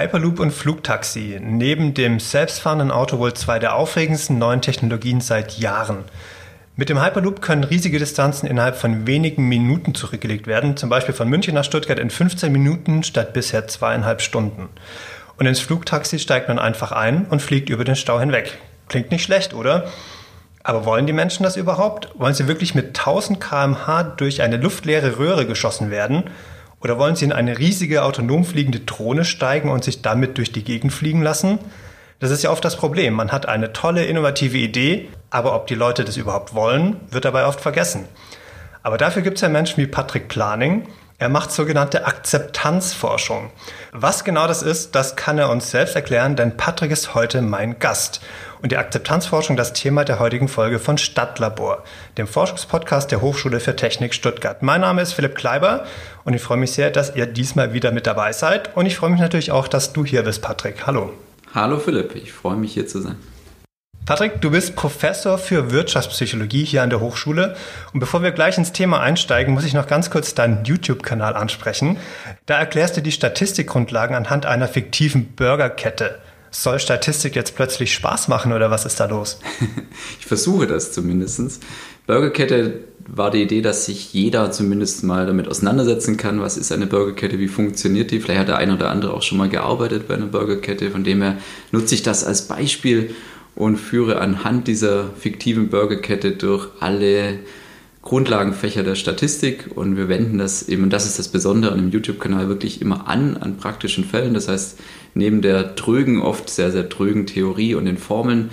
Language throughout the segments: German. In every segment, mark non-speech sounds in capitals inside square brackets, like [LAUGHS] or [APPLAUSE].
Hyperloop und Flugtaxi. Neben dem selbstfahrenden Auto wohl zwei der aufregendsten neuen Technologien seit Jahren. Mit dem Hyperloop können riesige Distanzen innerhalb von wenigen Minuten zurückgelegt werden, zum Beispiel von München nach Stuttgart in 15 Minuten statt bisher zweieinhalb Stunden. Und ins Flugtaxi steigt man einfach ein und fliegt über den Stau hinweg. Klingt nicht schlecht, oder? Aber wollen die Menschen das überhaupt? Wollen sie wirklich mit 1000 km/h durch eine luftleere Röhre geschossen werden? Oder wollen Sie in eine riesige autonom fliegende Drohne steigen und sich damit durch die Gegend fliegen lassen? Das ist ja oft das Problem. Man hat eine tolle, innovative Idee, aber ob die Leute das überhaupt wollen, wird dabei oft vergessen. Aber dafür gibt es ja Menschen wie Patrick Planing, er macht sogenannte Akzeptanzforschung. Was genau das ist, das kann er uns selbst erklären, denn Patrick ist heute mein Gast. Und die Akzeptanzforschung das Thema der heutigen Folge von Stadtlabor, dem Forschungspodcast der Hochschule für Technik Stuttgart. Mein Name ist Philipp Kleiber und ich freue mich sehr, dass ihr diesmal wieder mit dabei seid. Und ich freue mich natürlich auch, dass du hier bist, Patrick. Hallo. Hallo Philipp, ich freue mich hier zu sein. Patrick, du bist Professor für Wirtschaftspsychologie hier an der Hochschule. Und bevor wir gleich ins Thema einsteigen, muss ich noch ganz kurz deinen YouTube-Kanal ansprechen. Da erklärst du die Statistikgrundlagen anhand einer fiktiven Burgerkette. Soll Statistik jetzt plötzlich Spaß machen oder was ist da los? [LAUGHS] ich versuche das zumindest. Burgerkette war die Idee, dass sich jeder zumindest mal damit auseinandersetzen kann, was ist eine Burgerkette, wie funktioniert die. Vielleicht hat der eine oder andere auch schon mal gearbeitet bei einer Burgerkette, von dem her nutze ich das als Beispiel und führe anhand dieser fiktiven Burgerkette durch alle Grundlagenfächer der Statistik und wir wenden das eben, und das ist das Besondere an dem YouTube-Kanal, wirklich immer an, an praktischen Fällen. Das heißt, neben der trögen, oft sehr, sehr trögen Theorie und den Formeln,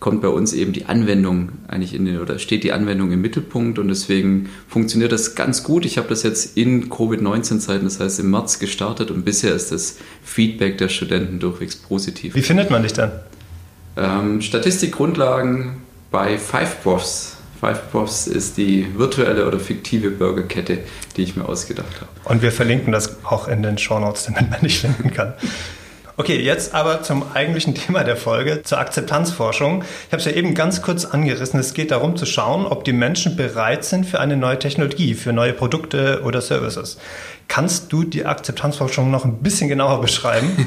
kommt bei uns eben die Anwendung eigentlich in den, oder steht die Anwendung im Mittelpunkt und deswegen funktioniert das ganz gut. Ich habe das jetzt in Covid-19-Zeiten, das heißt im März gestartet und bisher ist das Feedback der Studenten durchwegs positiv. Wie findet man dich dann? Ähm, Statistikgrundlagen bei FiveProfs. FiveProfs ist die virtuelle oder fiktive Burgerkette, die ich mir ausgedacht habe. Und wir verlinken das auch in den Shownotes, damit man nicht finden kann. Okay, jetzt aber zum eigentlichen Thema der Folge, zur Akzeptanzforschung. Ich habe es ja eben ganz kurz angerissen. Es geht darum zu schauen, ob die Menschen bereit sind für eine neue Technologie, für neue Produkte oder Services. Kannst du die Akzeptanzforschung noch ein bisschen genauer beschreiben?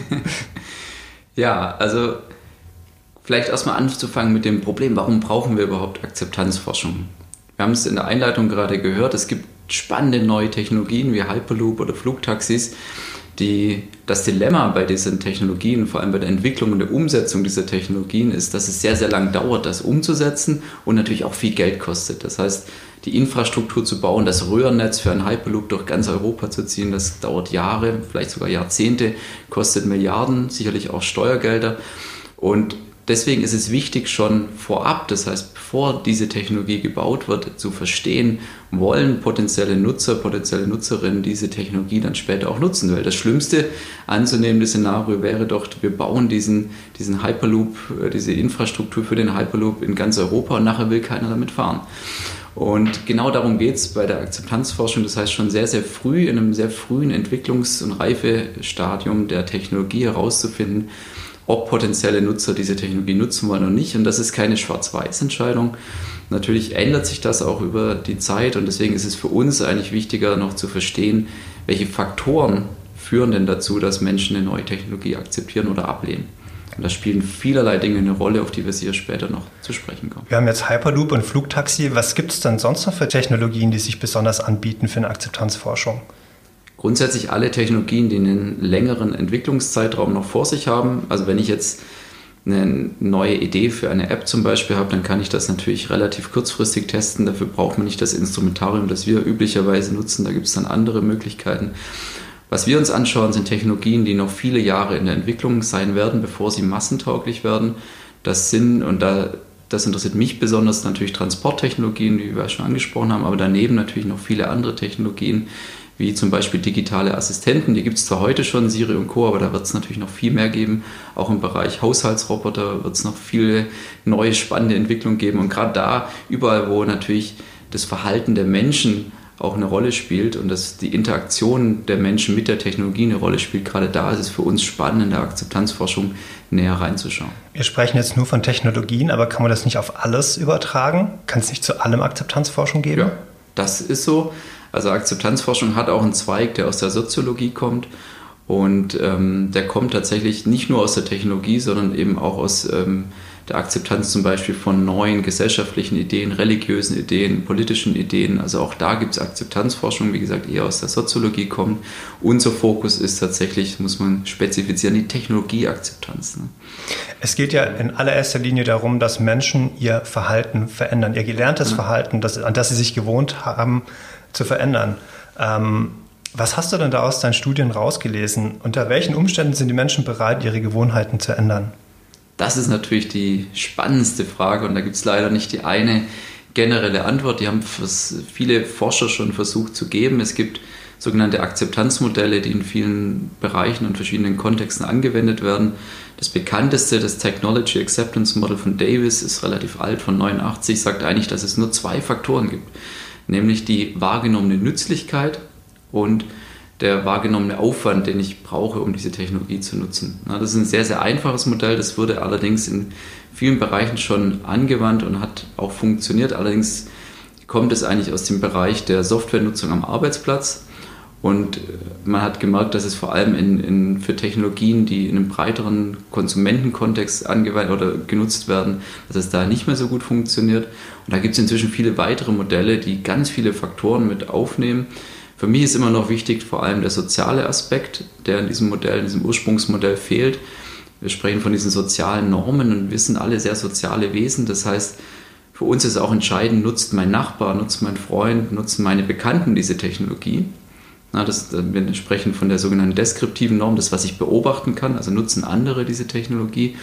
[LAUGHS] ja, also vielleicht erstmal anzufangen mit dem Problem, warum brauchen wir überhaupt Akzeptanzforschung? Wir haben es in der Einleitung gerade gehört, es gibt spannende neue Technologien wie Hyperloop oder Flugtaxis. Die, das Dilemma bei diesen Technologien, vor allem bei der Entwicklung und der Umsetzung dieser Technologien, ist, dass es sehr, sehr lang dauert, das umzusetzen und natürlich auch viel Geld kostet. Das heißt, die Infrastruktur zu bauen, das Röhrennetz für einen Hyperloop durch ganz Europa zu ziehen, das dauert Jahre, vielleicht sogar Jahrzehnte, kostet Milliarden, sicherlich auch Steuergelder. Und deswegen ist es wichtig, schon vorab, das heißt, bevor diese Technologie gebaut wird, zu verstehen, wollen potenzielle Nutzer, potenzielle Nutzerinnen diese Technologie dann später auch nutzen. Weil das schlimmste anzunehmende Szenario wäre doch, wir bauen diesen, diesen Hyperloop, äh, diese Infrastruktur für den Hyperloop in ganz Europa und nachher will keiner damit fahren. Und genau darum geht es bei der Akzeptanzforschung. Das heißt, schon sehr, sehr früh, in einem sehr frühen Entwicklungs- und Reifestadium der Technologie herauszufinden, ob potenzielle Nutzer diese Technologie nutzen wollen oder nicht. Und das ist keine Schwarz-Weiß-Entscheidung. Natürlich ändert sich das auch über die Zeit und deswegen ist es für uns eigentlich wichtiger, noch zu verstehen, welche Faktoren führen denn dazu, dass Menschen eine neue Technologie akzeptieren oder ablehnen. Und da spielen vielerlei Dinge eine Rolle, auf die wir sicher später noch zu sprechen kommen. Wir haben jetzt Hyperloop und Flugtaxi. Was gibt es dann sonst noch für Technologien, die sich besonders anbieten für eine Akzeptanzforschung? Grundsätzlich alle Technologien, die einen längeren Entwicklungszeitraum noch vor sich haben. Also wenn ich jetzt eine neue Idee für eine App zum Beispiel habe, dann kann ich das natürlich relativ kurzfristig testen. Dafür braucht man nicht das Instrumentarium, das wir üblicherweise nutzen. Da gibt es dann andere Möglichkeiten. Was wir uns anschauen, sind Technologien, die noch viele Jahre in der Entwicklung sein werden, bevor sie massentauglich werden. Das sind, und da, das interessiert mich besonders, natürlich Transporttechnologien, wie wir schon angesprochen haben, aber daneben natürlich noch viele andere Technologien, wie zum Beispiel digitale Assistenten. Die gibt es zwar heute schon, Siri und Co., aber da wird es natürlich noch viel mehr geben. Auch im Bereich Haushaltsroboter wird es noch viele neue spannende Entwicklungen geben. Und gerade da, überall, wo natürlich das Verhalten der Menschen auch eine Rolle spielt und dass die Interaktion der Menschen mit der Technologie eine Rolle spielt, gerade da ist es für uns spannend, in der Akzeptanzforschung näher reinzuschauen. Wir sprechen jetzt nur von Technologien, aber kann man das nicht auf alles übertragen? Kann es nicht zu allem Akzeptanzforschung geben? Ja, das ist so. Also Akzeptanzforschung hat auch einen Zweig, der aus der Soziologie kommt. Und ähm, der kommt tatsächlich nicht nur aus der Technologie, sondern eben auch aus ähm, der Akzeptanz zum Beispiel von neuen gesellschaftlichen Ideen, religiösen Ideen, politischen Ideen. Also auch da gibt es Akzeptanzforschung, wie gesagt, eher aus der Soziologie kommt. Unser Fokus ist tatsächlich, muss man spezifizieren, die Technologieakzeptanz. Ne? Es geht ja in allererster Linie darum, dass Menschen ihr Verhalten verändern, ihr gelerntes ja. Verhalten, das, an das sie sich gewohnt haben, zu verändern. Ähm, was hast du denn da aus deinen Studien rausgelesen? Unter welchen Umständen sind die Menschen bereit, ihre Gewohnheiten zu ändern? Das ist natürlich die spannendste Frage und da gibt es leider nicht die eine generelle Antwort. Die haben viele Forscher schon versucht zu geben. Es gibt sogenannte Akzeptanzmodelle, die in vielen Bereichen und verschiedenen Kontexten angewendet werden. Das bekannteste, das Technology Acceptance Model von Davis, ist relativ alt, von 89, sagt eigentlich, dass es nur zwei Faktoren gibt, nämlich die wahrgenommene Nützlichkeit und der wahrgenommene Aufwand, den ich brauche, um diese Technologie zu nutzen. Das ist ein sehr, sehr einfaches Modell, das wurde allerdings in vielen Bereichen schon angewandt und hat auch funktioniert. Allerdings kommt es eigentlich aus dem Bereich der Softwarenutzung am Arbeitsplatz. Und äh, man hat gemerkt, dass es vor allem in, in, für Technologien, die in einem breiteren Konsumentenkontext angewandt oder genutzt werden, dass es da nicht mehr so gut funktioniert. Und da gibt es inzwischen viele weitere Modelle, die ganz viele Faktoren mit aufnehmen. Für mich ist immer noch wichtig vor allem der soziale Aspekt, der in diesem Modell, in diesem Ursprungsmodell fehlt. Wir sprechen von diesen sozialen Normen und wir sind alle sehr soziale Wesen. Das heißt, für uns ist auch entscheidend, nutzt mein Nachbar, nutzt mein Freund, nutzen meine Bekannten diese Technologie. Na, das, wir sprechen von der sogenannten deskriptiven Norm, das, was ich beobachten kann, also nutzen andere diese Technologie.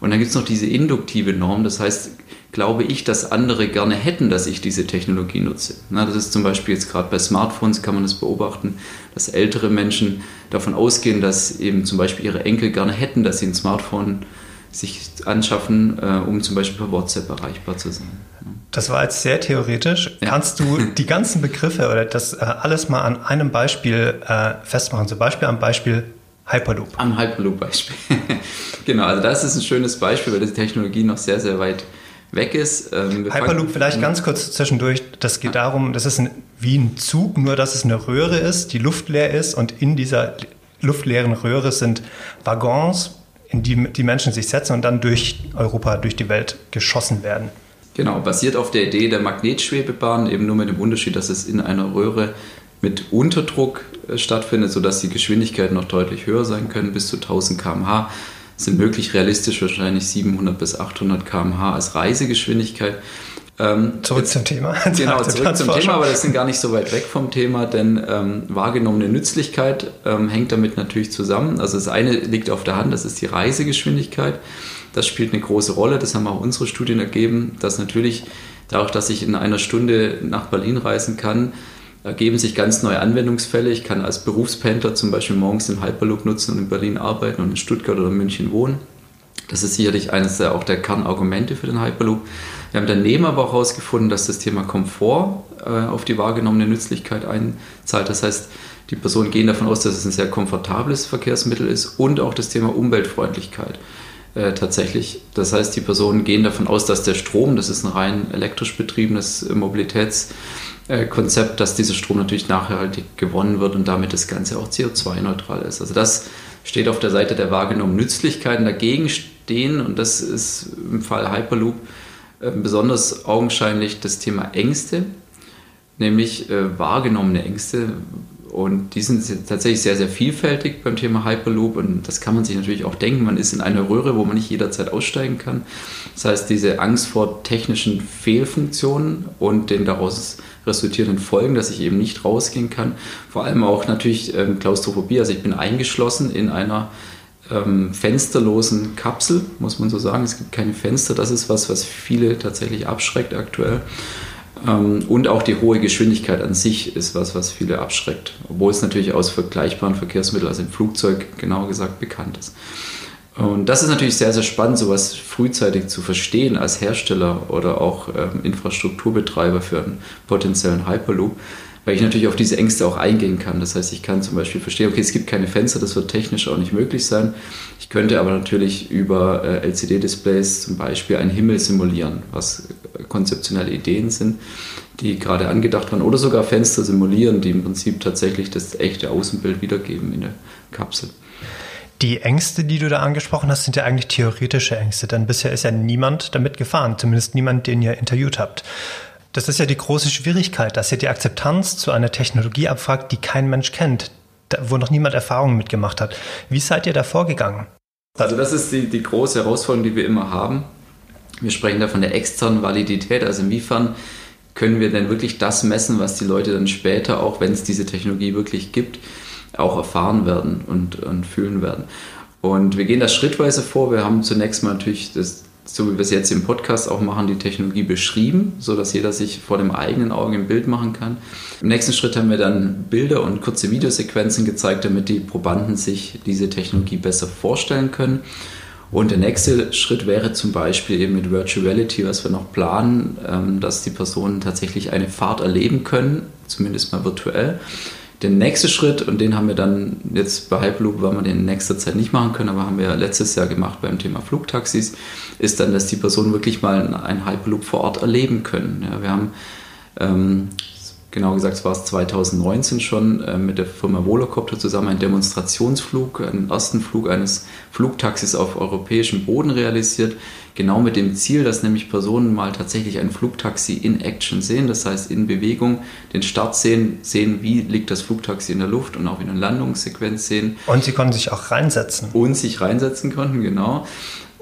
Und dann gibt es noch diese induktive Norm, das heißt, glaube ich, dass andere gerne hätten, dass ich diese Technologie nutze. Na, das ist zum Beispiel jetzt gerade bei Smartphones kann man das beobachten, dass ältere Menschen davon ausgehen, dass eben zum Beispiel ihre Enkel gerne hätten, dass sie ein Smartphone sich anschaffen, äh, um zum Beispiel per WhatsApp erreichbar zu sein. Das war jetzt sehr theoretisch. Ja. Kannst du die ganzen Begriffe oder das äh, alles mal an einem Beispiel äh, festmachen? Zum Beispiel am Beispiel Hyperloop. Am Hyperloop-Beispiel. [LAUGHS] genau, also das ist ein schönes Beispiel, weil die Technologie noch sehr, sehr weit weg ist. Ähm, Hyperloop vielleicht ganz kurz zwischendurch. Das geht darum, das ist ein, wie ein Zug, nur dass es eine Röhre ist, die luftleer ist und in dieser luftleeren Röhre sind Waggons, in die die Menschen sich setzen und dann durch Europa, durch die Welt geschossen werden. Genau, basiert auf der Idee der Magnetschwebebahn, eben nur mit dem Unterschied, dass es in einer Röhre mit Unterdruck äh, stattfindet, sodass die Geschwindigkeiten noch deutlich höher sein können, bis zu 1000 km/h sind möglich realistisch wahrscheinlich 700 bis 800 km/h als Reisegeschwindigkeit. Ähm, zurück zum Thema. [LAUGHS] Genau, zurück zum Thema, aber das sind gar nicht so weit weg vom Thema, denn ähm, wahrgenommene Nützlichkeit ähm, hängt damit natürlich zusammen. Also das eine liegt auf der Hand, das ist die Reisegeschwindigkeit. Das spielt eine große Rolle, das haben auch unsere Studien ergeben, dass natürlich dadurch, dass ich in einer Stunde nach Berlin reisen kann, ergeben sich ganz neue Anwendungsfälle. Ich kann als Berufspendler zum Beispiel morgens den Hyperloop nutzen und in Berlin arbeiten und in Stuttgart oder München wohnen. Das ist sicherlich eines der, auch der Kernargumente für den Hyperloop. Wir haben daneben aber auch herausgefunden, dass das Thema Komfort äh, auf die wahrgenommene Nützlichkeit einzahlt. Das heißt, die Personen gehen davon aus, dass es ein sehr komfortables Verkehrsmittel ist und auch das Thema Umweltfreundlichkeit äh, tatsächlich. Das heißt, die Personen gehen davon aus, dass der Strom, das ist ein rein elektrisch betriebenes Mobilitäts- äh, Konzept, dass dieser Strom natürlich nachhaltig gewonnen wird und damit das Ganze auch CO2-neutral ist. Also das steht auf der Seite der wahrgenommenen Nützlichkeiten. Dagegen stehen, und das ist im Fall Hyperloop äh, besonders augenscheinlich, das Thema Ängste, nämlich äh, wahrgenommene Ängste. Und die sind tatsächlich sehr, sehr vielfältig beim Thema Hyperloop. Und das kann man sich natürlich auch denken. Man ist in einer Röhre, wo man nicht jederzeit aussteigen kann. Das heißt, diese Angst vor technischen Fehlfunktionen und den daraus resultierenden Folgen, dass ich eben nicht rausgehen kann. Vor allem auch natürlich ähm, Klaustrophobie. Also ich bin eingeschlossen in einer ähm, fensterlosen Kapsel, muss man so sagen. Es gibt keine Fenster. Das ist was, was viele tatsächlich abschreckt aktuell. Ähm, und auch die hohe Geschwindigkeit an sich ist was, was viele abschreckt. Obwohl es natürlich aus vergleichbaren Verkehrsmitteln, also im Flugzeug genauer gesagt, bekannt ist. Und das ist natürlich sehr, sehr spannend, sowas frühzeitig zu verstehen als Hersteller oder auch ähm, Infrastrukturbetreiber für einen potenziellen Hyperloop, weil ich natürlich auf diese Ängste auch eingehen kann. Das heißt, ich kann zum Beispiel verstehen, okay, es gibt keine Fenster, das wird technisch auch nicht möglich sein. Ich könnte aber natürlich über äh, LCD-Displays zum Beispiel einen Himmel simulieren, was konzeptionelle Ideen sind, die gerade angedacht werden oder sogar Fenster simulieren, die im Prinzip tatsächlich das echte Außenbild wiedergeben in der Kapsel. Die Ängste, die du da angesprochen hast, sind ja eigentlich theoretische Ängste, denn bisher ist ja niemand damit gefahren, zumindest niemand, den ihr interviewt habt. Das ist ja die große Schwierigkeit, dass ihr die Akzeptanz zu einer Technologie abfragt, die kein Mensch kennt, wo noch niemand Erfahrungen mitgemacht hat. Wie seid ihr da vorgegangen? Also das ist die, die große Herausforderung, die wir immer haben. Wir sprechen da von der externen Validität, also inwiefern können wir denn wirklich das messen, was die Leute dann später, auch wenn es diese Technologie wirklich gibt, auch erfahren werden und, und fühlen werden. Und wir gehen das schrittweise vor. Wir haben zunächst mal natürlich, das, so wie wir es jetzt im Podcast auch machen, die Technologie beschrieben, sodass jeder sich vor dem eigenen Auge ein Bild machen kann. Im nächsten Schritt haben wir dann Bilder und kurze Videosequenzen gezeigt, damit die Probanden sich diese Technologie besser vorstellen können. Und der nächste Schritt wäre zum Beispiel eben mit Virtual Reality, was wir noch planen, ähm, dass die Personen tatsächlich eine Fahrt erleben können, zumindest mal virtuell. Der nächste Schritt, und den haben wir dann jetzt bei Hyperloop, weil wir den in nächster Zeit nicht machen können, aber haben wir letztes Jahr gemacht beim Thema Flugtaxis, ist dann, dass die Personen wirklich mal einen Hyperloop vor Ort erleben können. Ja, wir haben ähm, genau gesagt, es war es 2019 schon, äh, mit der Firma Volocopter zusammen einen Demonstrationsflug, einen ersten Flug eines Flugtaxis auf europäischem Boden realisiert. Genau mit dem Ziel, dass nämlich Personen mal tatsächlich ein Flugtaxi in Action sehen, das heißt in Bewegung, den Start sehen, sehen, wie liegt das Flugtaxi in der Luft und auch in der Landungssequenz sehen. Und sie konnten sich auch reinsetzen. Und sich reinsetzen konnten, genau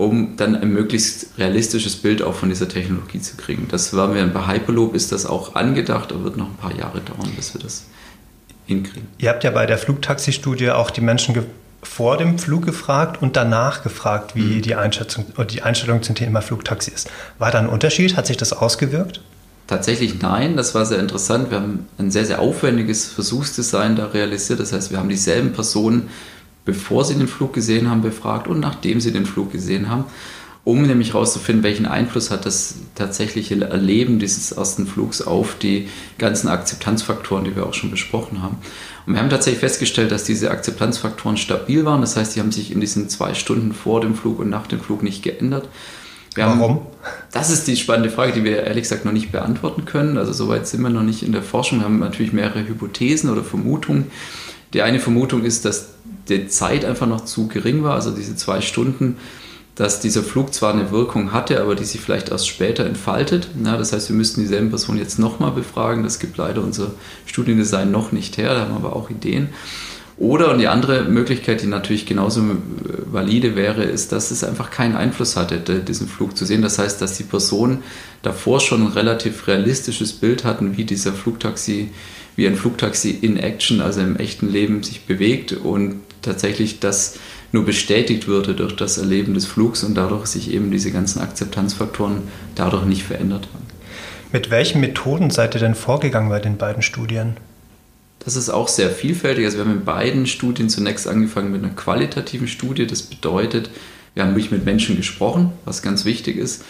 um dann ein möglichst realistisches Bild auch von dieser Technologie zu kriegen. Das war mir bei Hyperloop ist das auch angedacht, aber wird noch ein paar Jahre dauern, bis wir das hinkriegen. Ihr habt ja bei der Flugtaxi-Studie auch die Menschen vor dem Flug gefragt und danach gefragt, wie mhm. die Einschätzung die Einstellung zum Thema Flugtaxi ist. War da ein Unterschied? Hat sich das ausgewirkt? Tatsächlich nein, das war sehr interessant. Wir haben ein sehr, sehr aufwendiges Versuchsdesign da realisiert. Das heißt, wir haben dieselben Personen bevor sie den Flug gesehen haben, befragt und nachdem sie den Flug gesehen haben, um nämlich herauszufinden, welchen Einfluss hat das tatsächliche Erleben dieses ersten Flugs auf die ganzen Akzeptanzfaktoren, die wir auch schon besprochen haben. Und wir haben tatsächlich festgestellt, dass diese Akzeptanzfaktoren stabil waren. Das heißt, die haben sich in diesen zwei Stunden vor dem Flug und nach dem Flug nicht geändert. Wir Warum? Haben, das ist die spannende Frage, die wir ehrlich gesagt noch nicht beantworten können. Also soweit sind wir noch nicht in der Forschung. Wir haben natürlich mehrere Hypothesen oder Vermutungen. Die eine Vermutung ist, dass die Zeit einfach noch zu gering war, also diese zwei Stunden, dass dieser Flug zwar eine Wirkung hatte, aber die sich vielleicht erst später entfaltet. Ja, das heißt, wir müssten dieselben Personen jetzt nochmal befragen. Das gibt leider unser Studiendesign noch nicht her, da haben wir aber auch Ideen. Oder, und die andere Möglichkeit, die natürlich genauso valide wäre, ist, dass es einfach keinen Einfluss hatte, diesen Flug zu sehen. Das heißt, dass die Personen davor schon ein relativ realistisches Bild hatten, wie dieser Flugtaxi, wie ein Flugtaxi in Action, also im echten Leben, sich bewegt und tatsächlich das nur bestätigt würde durch das Erleben des Flugs und dadurch sich eben diese ganzen Akzeptanzfaktoren dadurch nicht verändert haben. Mit welchen Methoden seid ihr denn vorgegangen bei den beiden Studien? Das ist auch sehr vielfältig. Also wir haben in beiden Studien zunächst angefangen mit einer qualitativen Studie. Das bedeutet, wir haben wirklich mit Menschen gesprochen, was ganz wichtig ist,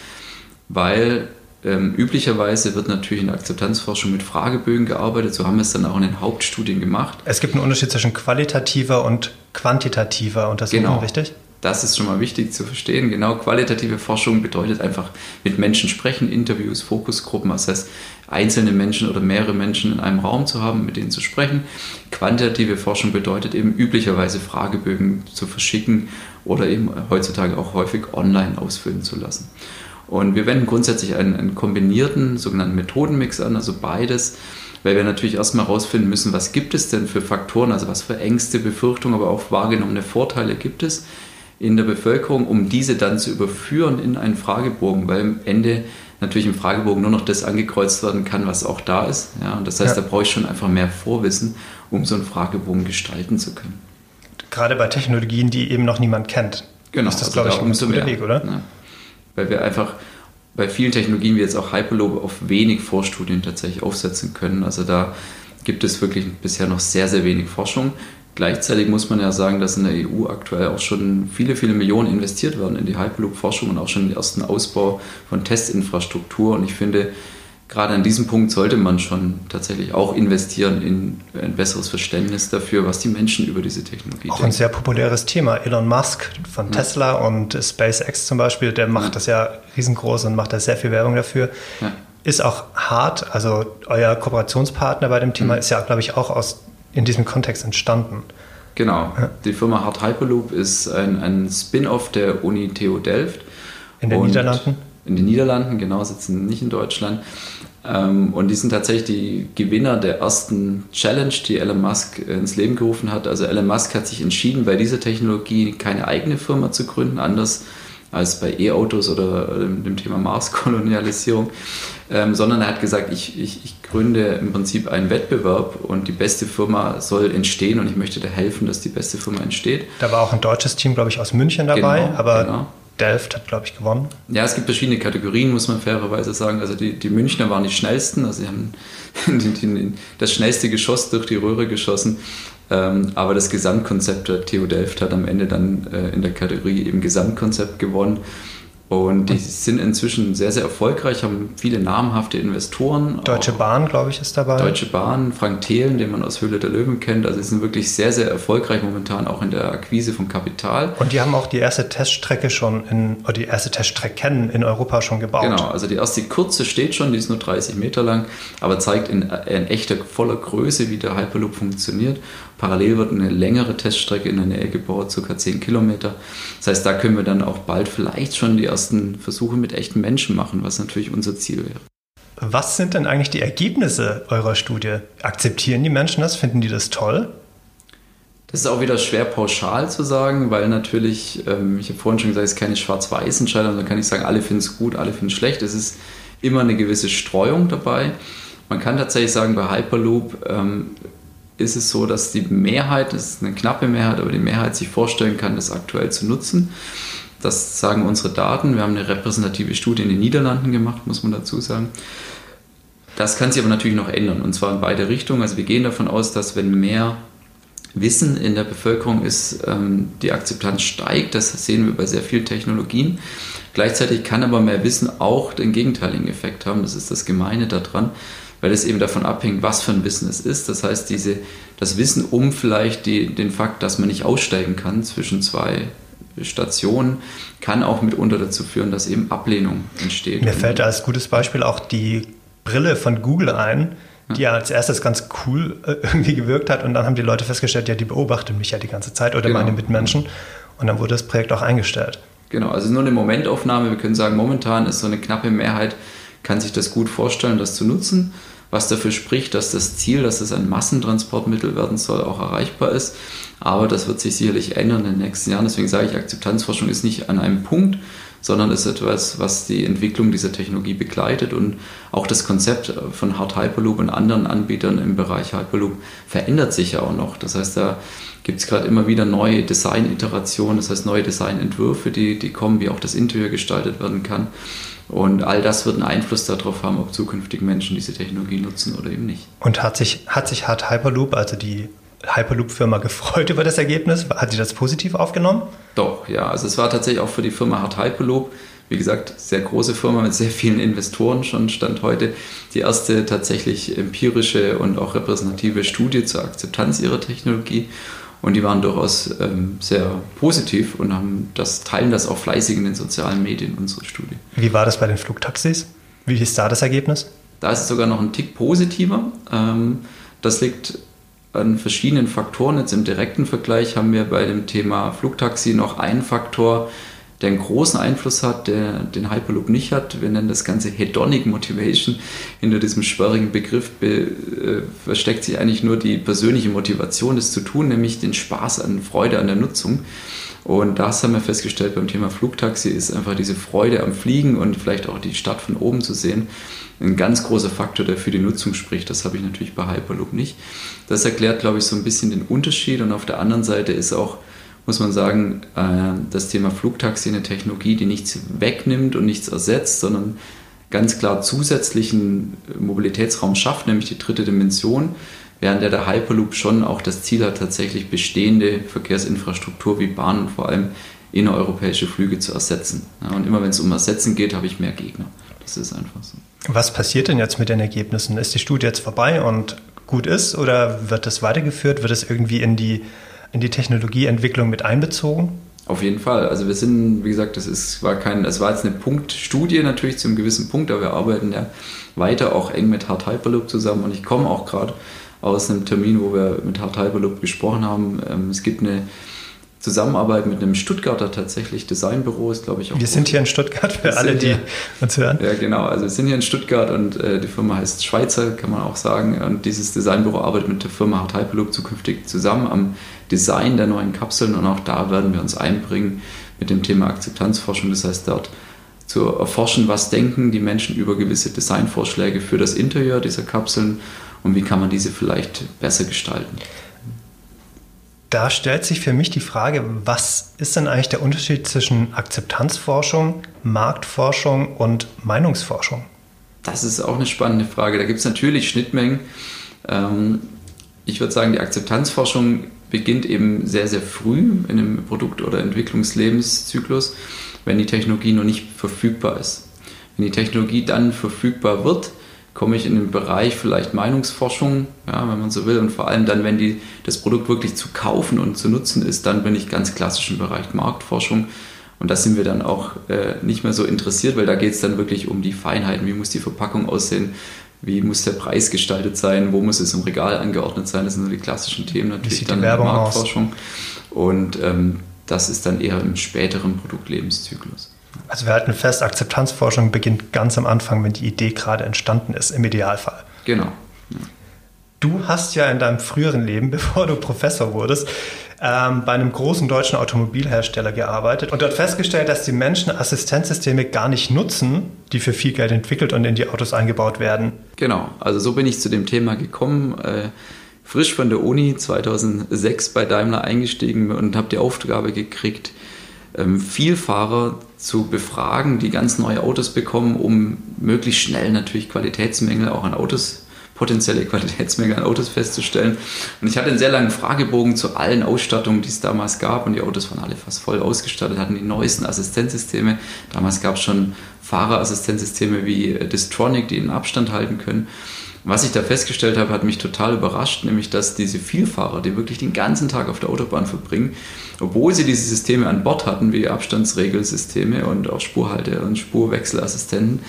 weil ähm, üblicherweise wird natürlich in der Akzeptanzforschung mit Fragebögen gearbeitet. So haben wir es dann auch in den Hauptstudien gemacht. Es gibt einen Unterschied zwischen qualitativer und quantitativer Untersuchung, genau. richtig? Das ist schon mal wichtig zu verstehen. Genau, qualitative Forschung bedeutet einfach mit Menschen sprechen, Interviews, Fokusgruppen, das heißt einzelne Menschen oder mehrere Menschen in einem Raum zu haben, mit denen zu sprechen. Quantitative Forschung bedeutet eben üblicherweise Fragebögen zu verschicken oder eben heutzutage auch häufig online ausfüllen zu lassen. Und wir wenden grundsätzlich einen, einen kombinierten sogenannten Methodenmix an, also beides, weil wir natürlich erstmal herausfinden müssen, was gibt es denn für Faktoren, also was für Ängste, Befürchtungen, aber auch wahrgenommene Vorteile gibt es in der Bevölkerung, um diese dann zu überführen in einen Fragebogen, weil am Ende natürlich im Fragebogen nur noch das angekreuzt werden kann, was auch da ist. Ja, und das heißt, ja. da brauche ich schon einfach mehr Vorwissen, um so einen Fragebogen gestalten zu können. Gerade bei Technologien, die eben noch niemand kennt. Genau, ist das, also glaube ich, ein guter Weg, oder? Ja weil wir einfach bei vielen Technologien wie jetzt auch Hyperloop auf wenig Vorstudien tatsächlich aufsetzen können. Also da gibt es wirklich bisher noch sehr, sehr wenig Forschung. Gleichzeitig muss man ja sagen, dass in der EU aktuell auch schon viele, viele Millionen investiert werden in die Hyperloop-Forschung und auch schon in den ersten Ausbau von Testinfrastruktur. Und ich finde, gerade an diesem Punkt sollte man schon tatsächlich auch investieren in ein besseres Verständnis dafür, was die Menschen über diese Technologie auch denken. ein sehr populäres Thema. Elon Musk von ja. Tesla und SpaceX zum Beispiel, der macht ja. das ja riesengroß und macht da sehr viel Werbung dafür. Ja. Ist auch hart. Also euer Kooperationspartner bei dem Thema mhm. ist ja, glaube ich, auch aus, in diesem Kontext entstanden. Genau. Die Firma Hard Hyperloop ist ein, ein Spin-off der Uni TU Delft. In den Niederlanden? In den Niederlanden, genau, sitzen nicht in Deutschland. Ähm, und die sind tatsächlich die Gewinner der ersten Challenge, die Elon Musk ins Leben gerufen hat. Also Elon Musk hat sich entschieden, bei dieser Technologie keine eigene Firma zu gründen, anders als bei E-Autos oder dem Thema Mars-Kolonialisierung, ähm, sondern er hat gesagt, ich, ich, ich, gründe im Prinzip einen Wettbewerb und die beste Firma soll entstehen und ich möchte da helfen, dass die beste Firma entsteht. Da war auch ein deutsches Team, glaube ich, aus München dabei, genau, aber genau. Delft hat, glaube ich, gewonnen. Ja, es gibt verschiedene Kategorien, muss man fairerweise sagen. Also die, die Münchner waren die schnellsten, also sie haben [LAUGHS] die, die, das schnellste Geschoss durch die Röhre geschossen. Ähm, aber das Gesamtkonzept der TU Delft hat am Ende dann äh, in der Kategorie eben Gesamtkonzept gewonnen. Und die sind inzwischen sehr, sehr erfolgreich, haben viele namhafte Investoren. Deutsche Bahn, glaube ich, ist dabei. Deutsche Bahn, Frank Thelen, den man aus Höhle der Löwen kennt. Also sie sind wirklich sehr, sehr erfolgreich momentan auch in der Akquise von Kapital. Und die haben auch die erste Teststrecke schon in, oder die erste Teststrecken in Europa schon gebaut. Genau, also die erste kurze steht schon, die ist nur 30 Meter lang, aber zeigt in, in echter voller Größe, wie der Hyperloop funktioniert. Parallel wird eine längere Teststrecke in der Nähe gebaut, ca. 10 Kilometer. Das heißt, da können wir dann auch bald vielleicht schon die ersten Versuche mit echten Menschen machen, was natürlich unser Ziel wäre. Was sind denn eigentlich die Ergebnisse eurer Studie? Akzeptieren die Menschen das? Finden die das toll? Das ist auch wieder schwer pauschal zu sagen, weil natürlich, ähm, ich habe vorhin schon gesagt, es ist keine Schwarz-Weiß-Entscheidung, dann kann ich sagen, alle finden es gut, alle finden es schlecht. Es ist immer eine gewisse Streuung dabei. Man kann tatsächlich sagen, bei Hyperloop ähm, ist es so, dass die Mehrheit, das ist eine knappe Mehrheit, aber die Mehrheit sich vorstellen kann, das aktuell zu nutzen. Das sagen unsere Daten. Wir haben eine repräsentative Studie in den Niederlanden gemacht, muss man dazu sagen. Das kann sich aber natürlich noch ändern und zwar in beide Richtungen. Also wir gehen davon aus, dass wenn mehr Wissen in der Bevölkerung ist, ähm, die Akzeptanz steigt. Das sehen wir bei sehr vielen Technologien. Gleichzeitig kann aber mehr Wissen auch den gegenteiligen Effekt haben. Das ist das Gemeine daran weil es eben davon abhängt, was für ein Wissen es ist. Das heißt, diese, das Wissen um vielleicht die, den Fakt, dass man nicht aussteigen kann zwischen zwei Stationen, kann auch mitunter dazu führen, dass eben Ablehnung entsteht. Mir fällt als gutes Beispiel auch die Brille von Google ein, die ja als erstes ganz cool äh, irgendwie gewirkt hat und dann haben die Leute festgestellt, ja, die beobachten mich ja die ganze Zeit oder genau. meine Mitmenschen und dann wurde das Projekt auch eingestellt. Genau, also nur eine Momentaufnahme. Wir können sagen, momentan ist so eine knappe Mehrheit, kann sich das gut vorstellen, das zu nutzen was dafür spricht, dass das Ziel, dass es ein Massentransportmittel werden soll, auch erreichbar ist. Aber das wird sich sicherlich ändern in den nächsten Jahren. Deswegen sage ich, Akzeptanzforschung ist nicht an einem Punkt, sondern ist etwas, was die Entwicklung dieser Technologie begleitet und auch das Konzept von Hard Hyperloop und anderen Anbietern im Bereich Hyperloop verändert sich ja auch noch. Das heißt, da gibt es gerade immer wieder neue Design-Iterationen, das heißt neue Designentwürfe, die, die kommen, wie auch das Interieur gestaltet werden kann. Und all das wird einen Einfluss darauf haben, ob zukünftig Menschen diese Technologie nutzen oder eben nicht. Und hat sich, hat sich Hard Hyperloop, also die Hyperloop-Firma, [LAUGHS] gefreut über das Ergebnis? Hat sie das positiv aufgenommen? Doch, ja. Also es war tatsächlich auch für die Firma Hard Hyperloop, wie gesagt, sehr große Firma mit sehr vielen Investoren schon stand heute, die erste tatsächlich empirische und auch repräsentative Studie zur Akzeptanz ihrer Technologie. Und die waren durchaus ähm, sehr positiv und haben das, teilen das auch fleißig in den sozialen Medien, unsere Studie. Wie war das bei den Flugtaxis? Wie ist da das Ergebnis? Da ist es sogar noch ein Tick positiver. Ähm, das liegt an verschiedenen Faktoren. Jetzt im direkten Vergleich haben wir bei dem Thema Flugtaxi noch einen Faktor, der einen großen Einfluss hat, der den Hyperloop nicht hat. Wir nennen das Ganze Hedonic Motivation. Hinter diesem sperrigen Begriff be, äh, versteckt sich eigentlich nur die persönliche Motivation, das zu tun, nämlich den Spaß an Freude an der Nutzung. Und das haben wir festgestellt beim Thema Flugtaxi, ist einfach diese Freude am Fliegen und vielleicht auch die Stadt von oben zu sehen, ein ganz großer Faktor, der für die Nutzung spricht. Das habe ich natürlich bei Hyperloop nicht. Das erklärt, glaube ich, so ein bisschen den Unterschied. Und auf der anderen Seite ist auch muss man sagen, äh, das Thema Flugtaxi eine Technologie, die nichts wegnimmt und nichts ersetzt, sondern ganz klar zusätzlichen Mobilitätsraum schafft, nämlich die dritte Dimension, während der, der Hyperloop schon auch das Ziel hat, tatsächlich bestehende Verkehrsinfrastruktur wie Bahn und vor allem innereuropäische Flüge zu ersetzen. und immer wenn es um Ersetzen geht, habe ich mehr Gegner. Das ist einfach so. Was passiert denn jetzt mit den Ergebnissen? Ist die Studie jetzt vorbei und gut ist oder wird das weitergeführt? Wird es irgendwie in die, in die Technologieentwicklung mit einbezogen? Auf jeden Fall. Also wir sind, wie gesagt, das ist, war kein, es war jetzt eine Punktstudie natürlich zu einem gewissen Punkt, aber wir arbeiten ja weiter auch eng mit Hard Hyperloop zusammen und ich komme auch gerade aus einem Termin, wo wir mit Hard Hyperloop gesprochen haben. Ähm, es gibt eine Zusammenarbeit mit einem Stuttgarter tatsächlich Designbüro ist, glaube ich, auch. Wir sind hier in Stuttgart für alle, die uns hören. Ja, genau. Also wir sind hier in Stuttgart und äh, die Firma heißt Schweizer, kann man auch sagen. Und dieses Designbüro arbeitet mit der Firma Hard Hyperloop zukünftig zusammen am Design der neuen Kapseln und auch da werden wir uns einbringen mit dem Thema Akzeptanzforschung. Das heißt, dort zu erforschen, was denken die Menschen über gewisse Designvorschläge für das Interieur dieser Kapseln und wie kann man diese vielleicht besser gestalten. Da stellt sich für mich die Frage, was ist denn eigentlich der Unterschied zwischen Akzeptanzforschung, Marktforschung und Meinungsforschung? Das ist auch eine spannende Frage. Da gibt es natürlich Schnittmengen. Ähm, ich würde sagen, die Akzeptanzforschung beginnt eben sehr, sehr früh in einem Produkt- oder Entwicklungslebenszyklus, wenn die Technologie noch nicht verfügbar ist. Wenn die Technologie dann verfügbar wird, komme ich in den Bereich vielleicht Meinungsforschung, ja, wenn man so will, und vor allem dann, wenn die, das Produkt wirklich zu kaufen und zu nutzen ist, dann bin ich ganz klassisch im Bereich Marktforschung. Und da sind wir dann auch äh, nicht mehr so interessiert, weil da geht es dann wirklich um die Feinheiten. Wie muss die Verpackung aussehen? Wie muss der Preis gestaltet sein? Wo muss es im Regal angeordnet sein? Das sind so die klassischen Themen natürlich dann in der Marktforschung. Aus? Und ähm, das ist dann eher im späteren Produktlebenszyklus. Also wir halten fest, Akzeptanzforschung beginnt ganz am Anfang, wenn die Idee gerade entstanden ist, im Idealfall. Genau. Ja. Du hast ja in deinem früheren Leben, [LAUGHS] bevor du Professor wurdest, ähm, bei einem großen deutschen Automobilhersteller gearbeitet und dort festgestellt, dass die Menschen Assistenzsysteme gar nicht nutzen, die für viel Geld entwickelt und in die Autos eingebaut werden. Genau, also so bin ich zu dem Thema gekommen. Äh, frisch von der Uni 2006 bei Daimler eingestiegen und habe die Aufgabe gekriegt, ähm, Vielfahrer zu befragen, die ganz neue Autos bekommen, um möglichst schnell natürlich Qualitätsmängel auch an Autos, potenzielle Qualitätsmängel an Autos festzustellen. Und ich hatte einen sehr langen Fragebogen zu allen Ausstattungen, die es damals gab. Und die Autos waren alle fast voll ausgestattet, hatten die neuesten Assistenzsysteme. Damals gab es schon Fahrerassistenzsysteme wie Distronic, die einen Abstand halten können. Was ich da festgestellt habe, hat mich total überrascht, nämlich dass diese Vielfahrer, die wirklich den ganzen Tag auf der Autobahn verbringen, obwohl sie diese Systeme an Bord hatten, wie Abstandsregelsysteme und auch Spurhalte und Spurwechselassistenten,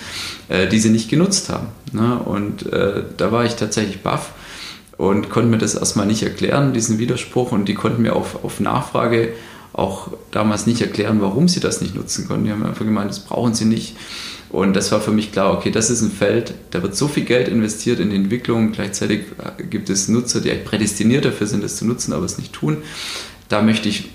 äh, die sie nicht genutzt haben. Ne? Und äh, da war ich tatsächlich baff und konnte mir das erstmal nicht erklären, diesen Widerspruch. Und die konnten mir auf, auf Nachfrage auch damals nicht erklären, warum sie das nicht nutzen konnten. Die haben einfach gemeint, das brauchen sie nicht. Und das war für mich klar, okay, das ist ein Feld, da wird so viel Geld investiert in die Entwicklung, gleichzeitig äh, gibt es Nutzer, die prädestiniert dafür sind, das zu nutzen, aber es nicht tun. Da möchte ich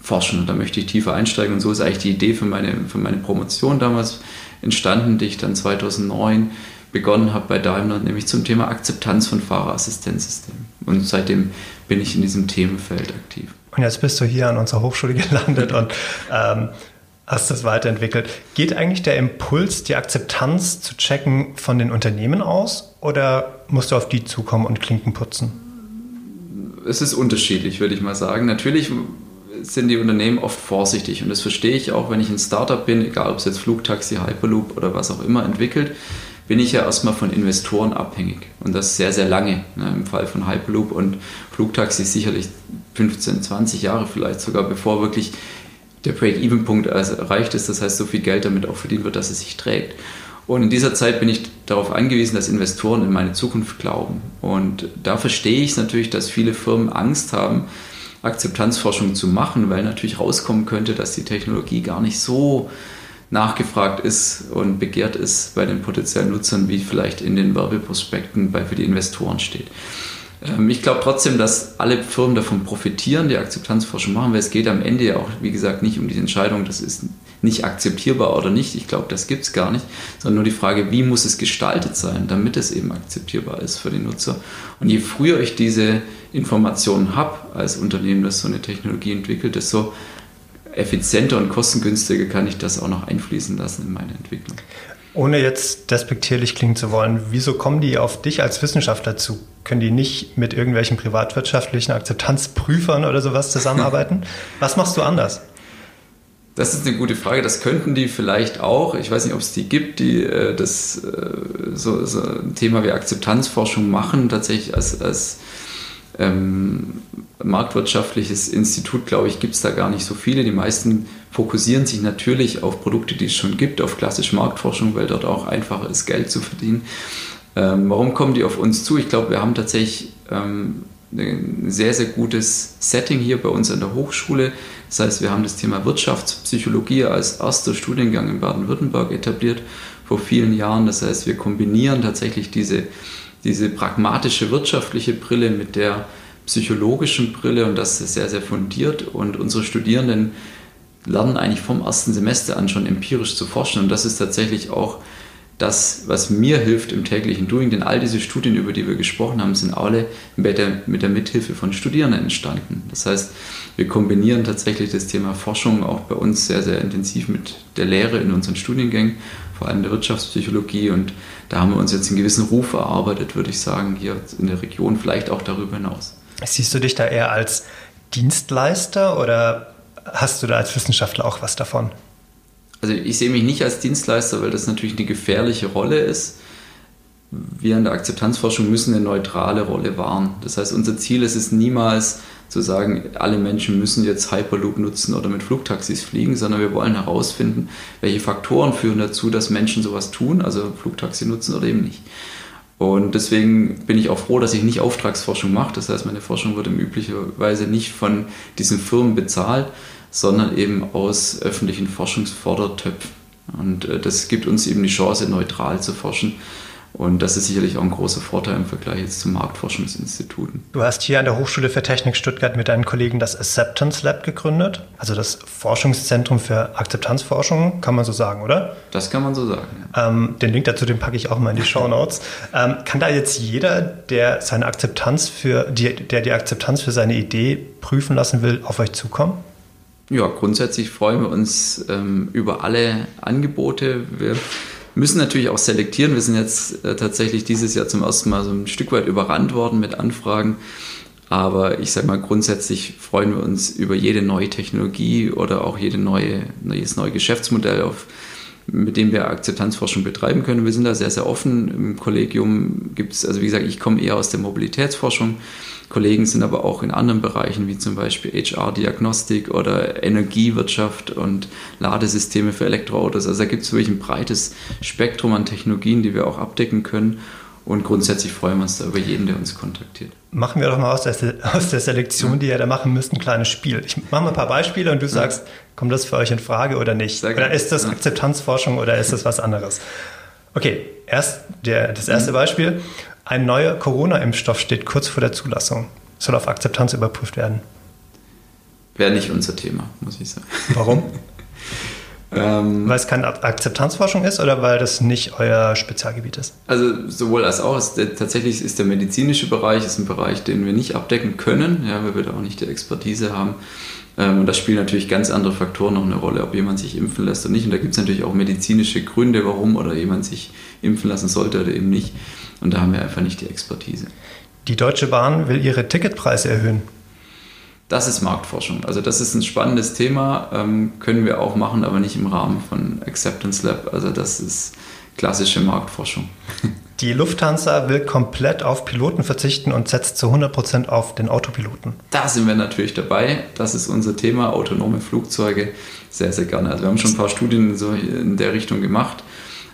forschen und da möchte ich tiefer einsteigen. Und so ist eigentlich die Idee für meine, für meine Promotion damals entstanden, die ich dann 2009 begonnen habe bei Daimler, nämlich zum Thema Akzeptanz von Fahrerassistenzsystemen. Und seitdem bin ich in diesem Themenfeld aktiv. Und jetzt bist du hier an unserer Hochschule gelandet und ähm, hast das weiterentwickelt. Geht eigentlich der Impuls, die Akzeptanz zu checken, von den Unternehmen aus oder musst du auf die zukommen und Klinken putzen? Es ist unterschiedlich, würde ich mal sagen. Natürlich sind die Unternehmen oft vorsichtig und das verstehe ich auch, wenn ich ein Startup bin, egal ob es jetzt Flugtaxi, Hyperloop oder was auch immer entwickelt, bin ich ja erstmal von Investoren abhängig und das sehr, sehr lange. Ne? Im Fall von Hyperloop und Flugtaxi sicherlich 15, 20 Jahre vielleicht sogar, bevor wirklich der Break-Even-Punkt erreicht ist, das heißt, so viel Geld damit auch verdient wird, dass es sich trägt. Und in dieser Zeit bin ich darauf angewiesen, dass Investoren in meine Zukunft glauben. Und da verstehe ich es natürlich, dass viele Firmen Angst haben, Akzeptanzforschung zu machen, weil natürlich rauskommen könnte, dass die Technologie gar nicht so nachgefragt ist und begehrt ist bei den potenziellen Nutzern, wie vielleicht in den Werbeprospekten bei, für die Investoren steht. Ähm, ich glaube trotzdem, dass alle Firmen davon profitieren, die Akzeptanzforschung machen, weil es geht am Ende ja auch, wie gesagt, nicht um die Entscheidung, das ist nicht akzeptierbar oder nicht. Ich glaube, das gibt es gar nicht, sondern nur die Frage, wie muss es gestaltet sein, damit es eben akzeptierbar ist für den Nutzer. Und je früher ich diese Informationen habe als Unternehmen, das so eine Technologie entwickelt, desto effizienter und kostengünstiger kann ich das auch noch einfließen lassen in meine Entwicklung. Ohne jetzt despektierlich klingen zu wollen, wieso kommen die auf dich als Wissenschaftler zu? Können die nicht mit irgendwelchen privatwirtschaftlichen Akzeptanzprüfern oder sowas zusammenarbeiten? [LAUGHS] Was machst du anders? Das ist eine gute Frage. Das könnten die vielleicht auch. Ich weiß nicht, ob es die gibt, die äh, das äh, so, so, ein Thema wie Akzeptanzforschung machen, tatsächlich als, als ähm, marktwirtschaftliches Institut, glaube ich, gibt es da gar nicht so viele. Die meisten fokussieren sich natürlich auf Produkte, die es schon gibt, auf klassische Marktforschung, weil dort auch einfacher ist, Geld zu verdienen. Ähm, warum kommen die auf uns zu? Ich glaube, wir haben tatsächlich ähm, ein sehr, sehr gutes Setting hier bei uns an der Hochschule. Das heißt, wir haben das Thema Wirtschaftspsychologie als erster Studiengang in Baden-Württemberg etabliert vor vielen Jahren. Das heißt, wir kombinieren tatsächlich diese, diese pragmatische wirtschaftliche Brille mit der psychologischen Brille und das ist sehr, sehr fundiert. Und unsere Studierenden lernen eigentlich vom ersten Semester an schon empirisch zu forschen. Und das ist tatsächlich auch das, was mir hilft im täglichen Doing, denn all diese Studien, über die wir gesprochen haben, sind alle mit der, mit der Mithilfe von Studierenden entstanden. Das heißt, wir kombinieren tatsächlich das Thema Forschung auch bei uns sehr, sehr intensiv mit der Lehre in unseren Studiengängen, vor allem der Wirtschaftspsychologie. Und da haben wir uns jetzt einen gewissen Ruf erarbeitet, würde ich sagen, hier in der Region, vielleicht auch darüber hinaus. Siehst du dich da eher als Dienstleister oder hast du da als Wissenschaftler auch was davon? also ich sehe mich nicht als Dienstleister, weil das natürlich eine gefährliche Rolle ist. Wir in der Akzeptanzforschung müssen eine neutrale Rolle wahren. Das heißt, unser Ziel ist es niemals zu sagen, alle Menschen müssen jetzt Hyperloop nutzen oder mit Flugtaxis fliegen, sondern wir wollen herausfinden, welche Faktoren führen dazu, dass Menschen sowas tun, also Flugtaxi nutzen oder eben nicht. Und deswegen bin ich auch froh, dass ich nicht Auftragsforschung mache. Das heißt, meine Forschung wird im üblicherweise nicht von diesen Firmen bezahlt, sondern eben aus öffentlichen Forschungsfördertöpfen. Und äh, das gibt uns eben die Chance, neutral zu forschen. Und das ist sicherlich auch ein großer Vorteil im Vergleich jetzt zu Marktforschungsinstituten. Du hast hier an der Hochschule für Technik Stuttgart mit deinen Kollegen das Acceptance Lab gegründet, also das Forschungszentrum für Akzeptanzforschung, kann man so sagen, oder? Das kann man so sagen. Ja. Ähm, den Link dazu, den packe ich auch mal in die Show Notes. [LAUGHS] ähm, kann da jetzt jeder, der seine Akzeptanz für die, der die Akzeptanz für seine Idee prüfen lassen will, auf euch zukommen? Ja, grundsätzlich freuen wir uns ähm, über alle Angebote. Wir müssen natürlich auch selektieren. Wir sind jetzt äh, tatsächlich dieses Jahr zum ersten Mal so ein Stück weit überrannt worden mit Anfragen. Aber ich sage mal, grundsätzlich freuen wir uns über jede neue Technologie oder auch jede neue, jedes neue Geschäftsmodell, auf, mit dem wir Akzeptanzforschung betreiben können. Wir sind da sehr, sehr offen. Im Kollegium gibt es, also wie gesagt, ich komme eher aus der Mobilitätsforschung. Kollegen sind aber auch in anderen Bereichen wie zum Beispiel HR-Diagnostik oder Energiewirtschaft und Ladesysteme für Elektroautos. Also da gibt es wirklich ein breites Spektrum an Technologien, die wir auch abdecken können. Und grundsätzlich freuen wir uns da über jeden, der uns kontaktiert. Machen wir doch mal aus der, [LAUGHS] aus der Selektion, die ihr da machen müsst, ein kleines Spiel. Ich mache mal ein paar Beispiele und du sagst, ja. kommt das für euch in Frage oder nicht? Oder ist das Akzeptanzforschung oder ist das was anderes? Okay, erst der, das erste mhm. Beispiel. Ein neuer Corona-Impfstoff steht kurz vor der Zulassung. Soll auf Akzeptanz überprüft werden. Wäre nicht unser Thema, muss ich sagen. Warum? [LAUGHS] ähm, weil es keine Akzeptanzforschung ist oder weil das nicht euer Spezialgebiet ist? Also sowohl als auch. Ist der, tatsächlich ist der medizinische Bereich ist ein Bereich, den wir nicht abdecken können, ja, weil wir da auch nicht die Expertise haben. Ähm, und da spielen natürlich ganz andere Faktoren noch eine Rolle, ob jemand sich impfen lässt oder nicht. Und da gibt es natürlich auch medizinische Gründe, warum oder jemand sich impfen lassen sollte oder eben nicht. Und da haben wir einfach nicht die Expertise. Die Deutsche Bahn will ihre Ticketpreise erhöhen. Das ist Marktforschung. Also das ist ein spannendes Thema, ähm, können wir auch machen, aber nicht im Rahmen von Acceptance Lab. Also das ist klassische Marktforschung. [LAUGHS] Die Lufthansa will komplett auf Piloten verzichten und setzt zu 100 Prozent auf den Autopiloten. Da sind wir natürlich dabei. Das ist unser Thema, autonome Flugzeuge. Sehr, sehr gerne. Also wir haben schon ein paar Studien so in der Richtung gemacht.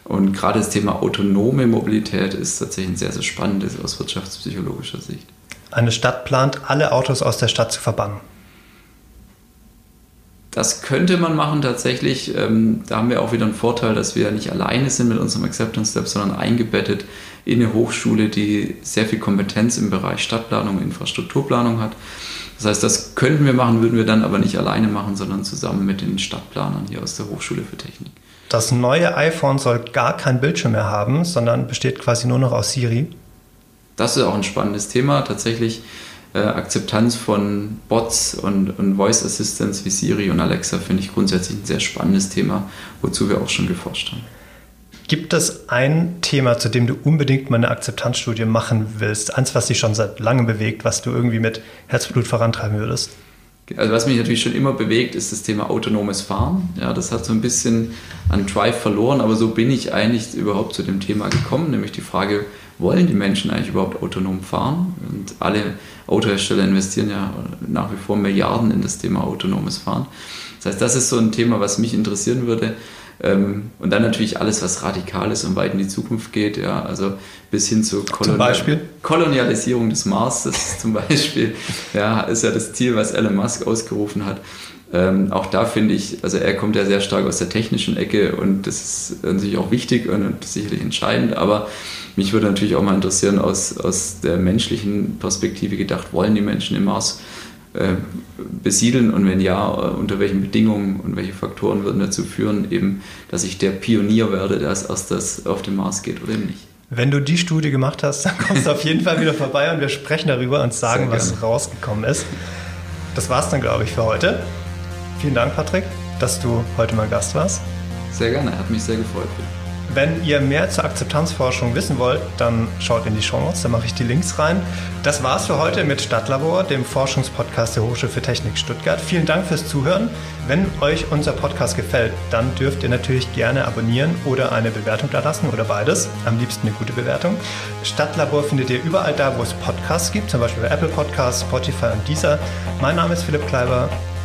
Und gerade das Thema autonome Mobilität ist tatsächlich ein sehr, sehr spannendes aus wirtschaftspsychologischer Sicht. Eine Stadt plant, alle Autos aus der Stadt zu verbannen. Das könnte man machen tatsächlich. Ähm, da haben wir auch wieder einen Vorteil, dass wir nicht alleine sind mit unserem Acceptance Step, sondern eingebettet in eine Hochschule, die sehr viel Kompetenz im Bereich Stadtplanung und Infrastrukturplanung hat. Das heißt, das könnten wir machen, würden wir dann aber nicht alleine machen, sondern zusammen mit den Stadtplanern hier aus der Hochschule für Technik. Das neue iPhone soll gar kein Bildschirm mehr haben, sondern besteht quasi nur noch aus Siri. Das ist auch ein spannendes Thema. Tatsächlich äh, Akzeptanz von Bots und, und Voice Assistants wie Siri und Alexa finde ich grundsätzlich ein sehr spannendes Thema, wozu wir auch schon geforscht haben. Gibt es ein Thema, zu dem du unbedingt mal eine Akzeptanzstudie machen willst? Eins, was dich schon seit langem bewegt, was du irgendwie mit Herzblut vorantreiben würdest? Also was mich natürlich schon immer bewegt, ist das Thema autonomes Fahren. Ja, das hat so ein bisschen an Drive verloren, aber so bin ich eigentlich überhaupt zu dem Thema gekommen, nämlich die Frage, wollen die Menschen eigentlich überhaupt autonom fahren? Und alle Autohersteller investieren ja nach wie vor Milliarden in das Thema autonomes Fahren. Das heißt, das ist so ein Thema, was mich interessieren würde. Ähm, und dann natürlich alles, was radikal ist und weit in die Zukunft geht, ja, also bis hin zur Kolonial Kolonialisierung des Mars, das [LAUGHS] zum Beispiel, ja, ist ja das Ziel, was Elon Musk ausgerufen hat. Ähm, auch da finde ich, also er kommt ja sehr stark aus der technischen Ecke und das ist natürlich auch wichtig und sicherlich entscheidend, aber mich würde natürlich auch mal interessieren, aus, aus der menschlichen Perspektive gedacht, wollen die Menschen im Mars äh, besiedeln und wenn ja, äh, unter welchen Bedingungen und welche Faktoren würden dazu führen, eben, dass ich der Pionier werde, der als erstes auf den Mars geht oder eben nicht. Wenn du die Studie gemacht hast, dann kommst du auf jeden Fall wieder vorbei und wir sprechen darüber und [LAUGHS] sagen, was rausgekommen ist. Das war's dann, glaube ich, für heute. Vielen Dank, Patrick, dass du heute mal Gast warst. Sehr gerne, hat mich sehr gefreut. Wenn ihr mehr zur Akzeptanzforschung wissen wollt, dann schaut in die Show Notes, da mache ich die Links rein. Das war's für heute mit Stadtlabor, dem Forschungspodcast der Hochschule für Technik Stuttgart. Vielen Dank fürs Zuhören. Wenn euch unser Podcast gefällt, dann dürft ihr natürlich gerne abonnieren oder eine Bewertung da lassen oder beides. Am liebsten eine gute Bewertung. Stadtlabor findet ihr überall da, wo es Podcasts gibt, zum Beispiel bei Apple Podcasts, Spotify und Deezer. Mein Name ist Philipp Kleiber.